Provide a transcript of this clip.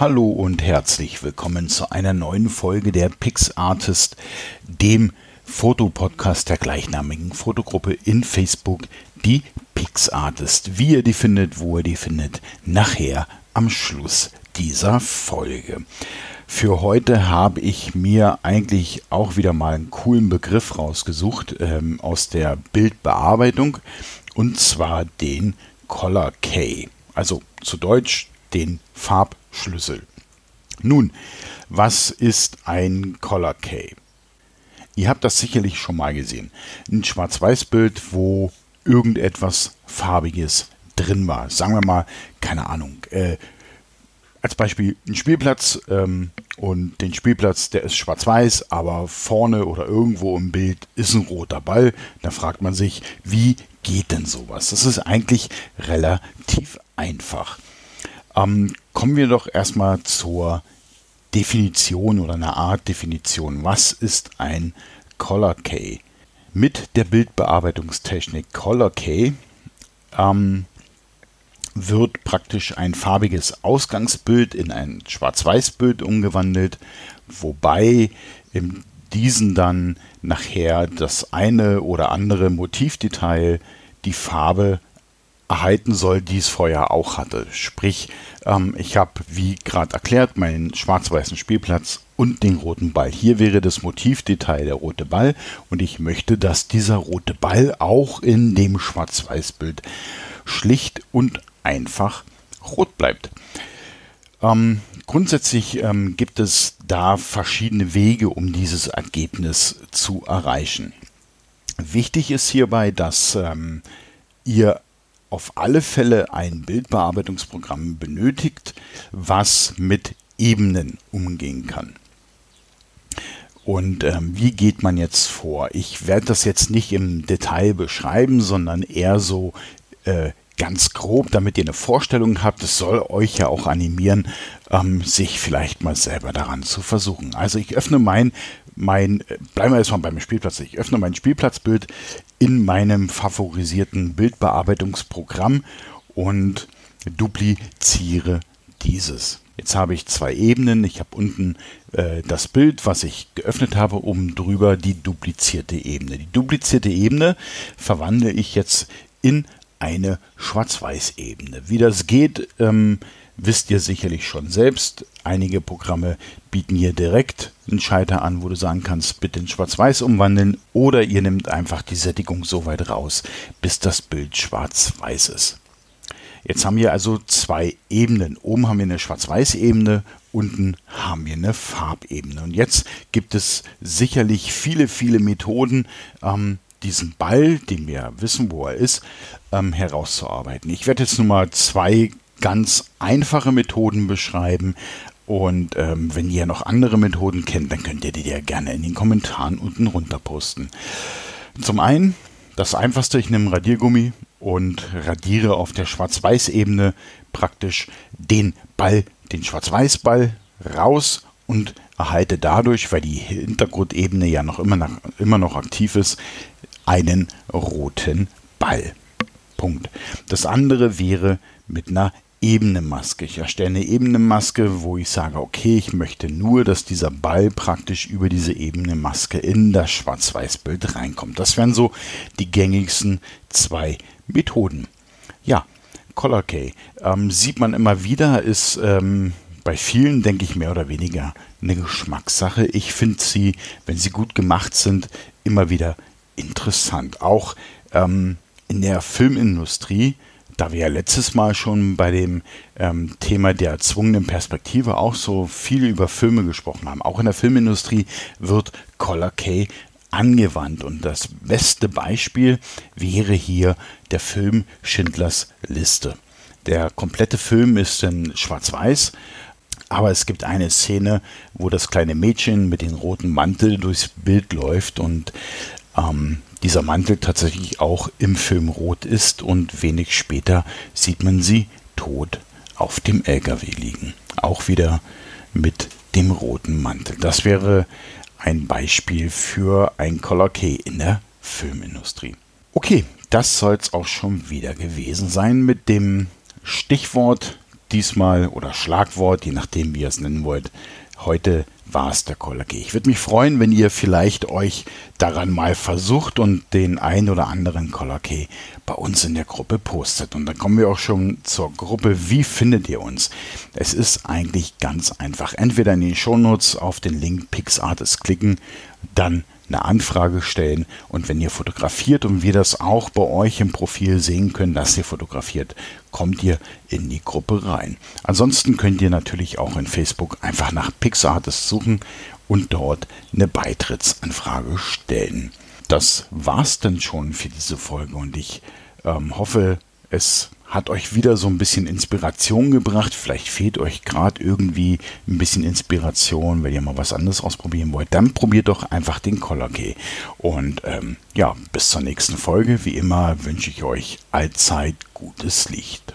Hallo und herzlich willkommen zu einer neuen Folge der Pix Artist, dem Fotopodcast der gleichnamigen Fotogruppe in Facebook, die Pix Artist. Wie ihr die findet, wo ihr die findet, nachher am Schluss dieser Folge. Für heute habe ich mir eigentlich auch wieder mal einen coolen Begriff rausgesucht ähm, aus der Bildbearbeitung und zwar den Color Key. Also zu Deutsch den Farbschlüssel. Nun, was ist ein Color Key? Ihr habt das sicherlich schon mal gesehen. Ein Schwarz-Weiß-Bild, wo irgendetwas Farbiges drin war. Sagen wir mal, keine Ahnung, äh, als Beispiel ein Spielplatz ähm, und den Spielplatz, der ist schwarz-weiß, aber vorne oder irgendwo im Bild ist ein roter Ball. Da fragt man sich, wie geht denn sowas? Das ist eigentlich relativ einfach. Ähm, kommen wir doch erstmal zur Definition oder einer Art Definition. Was ist ein Color Key? Mit der Bildbearbeitungstechnik Color Key ähm, wird praktisch ein farbiges Ausgangsbild in ein Schwarz-Weiß-Bild umgewandelt, wobei in diesen dann nachher das eine oder andere Motivdetail die Farbe erhalten soll, die es vorher auch hatte. Sprich, ähm, ich habe, wie gerade erklärt, meinen schwarz-weißen Spielplatz und den roten Ball. Hier wäre das Motivdetail der rote Ball und ich möchte, dass dieser rote Ball auch in dem Schwarz-Weiß-Bild schlicht und einfach rot bleibt. Ähm, grundsätzlich ähm, gibt es da verschiedene Wege, um dieses Ergebnis zu erreichen. Wichtig ist hierbei, dass ähm, ihr auf alle Fälle ein Bildbearbeitungsprogramm benötigt, was mit Ebenen umgehen kann. Und ähm, wie geht man jetzt vor? Ich werde das jetzt nicht im Detail beschreiben, sondern eher so äh, ganz grob, damit ihr eine Vorstellung habt. Es soll euch ja auch animieren, ähm, sich vielleicht mal selber daran zu versuchen. Also ich öffne mein, mein, äh, bleiben wir erstmal beim Spielplatz. Ich öffne mein Spielplatzbild in meinem favorisierten Bildbearbeitungsprogramm und dupliziere dieses. Jetzt habe ich zwei Ebenen. Ich habe unten äh, das Bild, was ich geöffnet habe, oben drüber die duplizierte Ebene. Die duplizierte Ebene verwandle ich jetzt in eine Schwarz-Weiß-Ebene. Wie das geht, ähm, wisst ihr sicherlich schon selbst. Einige Programme bieten hier direkt einen Schalter an, wo du sagen kannst, bitte in Schwarz-Weiß umwandeln oder ihr nehmt einfach die Sättigung so weit raus, bis das Bild schwarz-weiß ist. Jetzt haben wir also zwei Ebenen. Oben haben wir eine Schwarz-Weiß-Ebene, unten haben wir eine Farbebene. Und jetzt gibt es sicherlich viele, viele Methoden, ähm, diesen Ball, den wir wissen, wo er ist, ähm, herauszuarbeiten. Ich werde jetzt nur mal zwei ganz einfache Methoden beschreiben. Und ähm, wenn ihr noch andere Methoden kennt, dann könnt ihr die ja gerne in den Kommentaren unten runter posten. Zum einen, das einfachste, ich nehme Radiergummi und radiere auf der Schwarz-Weiß-Ebene praktisch den Ball, den Schwarz-Weiß-Ball raus und erhalte dadurch, weil die Hintergrundebene ja noch immer, noch immer noch aktiv ist, einen roten Ball. Punkt. Das andere wäre mit einer Ebenemaske. Ich erstelle eine Ebenemaske, wo ich sage, okay, ich möchte nur, dass dieser Ball praktisch über diese Ebenemaske in das Schwarz-Weiß-Bild reinkommt. Das wären so die gängigsten zwei Methoden. Ja, Color Key ähm, sieht man immer wieder, ist ähm, bei vielen, denke ich, mehr oder weniger eine Geschmackssache. Ich finde sie, wenn sie gut gemacht sind, immer wieder interessant. Auch ähm, in der Filmindustrie, da wir ja letztes Mal schon bei dem ähm, Thema der erzwungenen Perspektive auch so viel über Filme gesprochen haben, auch in der Filmindustrie wird Color K angewandt. Und das beste Beispiel wäre hier der Film Schindlers Liste. Der komplette Film ist in Schwarz-Weiß, aber es gibt eine Szene, wo das kleine Mädchen mit dem roten Mantel durchs Bild läuft und ähm, dieser Mantel tatsächlich auch im Film rot ist und wenig später sieht man sie tot auf dem LKW liegen. Auch wieder mit dem roten Mantel. Das wäre ein Beispiel für ein Color Key in der Filmindustrie. Okay, das soll es auch schon wieder gewesen sein mit dem Stichwort diesmal oder Schlagwort, je nachdem wie ihr es nennen wollt. Heute war es der G. Ich würde mich freuen, wenn ihr vielleicht euch daran mal versucht und den ein oder anderen G bei uns in der Gruppe postet. Und dann kommen wir auch schon zur Gruppe. Wie findet ihr uns? Es ist eigentlich ganz einfach. Entweder in den Shownotes auf den Link PixArtist klicken, dann eine Anfrage stellen und wenn ihr fotografiert und wir das auch bei euch im Profil sehen können, dass ihr fotografiert, kommt ihr in die Gruppe rein. Ansonsten könnt ihr natürlich auch in Facebook einfach nach PixArtist suchen und dort eine Beitrittsanfrage stellen. Das war's dann schon für diese Folge und ich ähm, hoffe, es hat euch wieder so ein bisschen Inspiration gebracht. Vielleicht fehlt euch gerade irgendwie ein bisschen Inspiration, wenn ihr mal was anderes ausprobieren wollt. Dann probiert doch einfach den Collar Key. Und ähm, ja, bis zur nächsten Folge. Wie immer wünsche ich euch allzeit gutes Licht.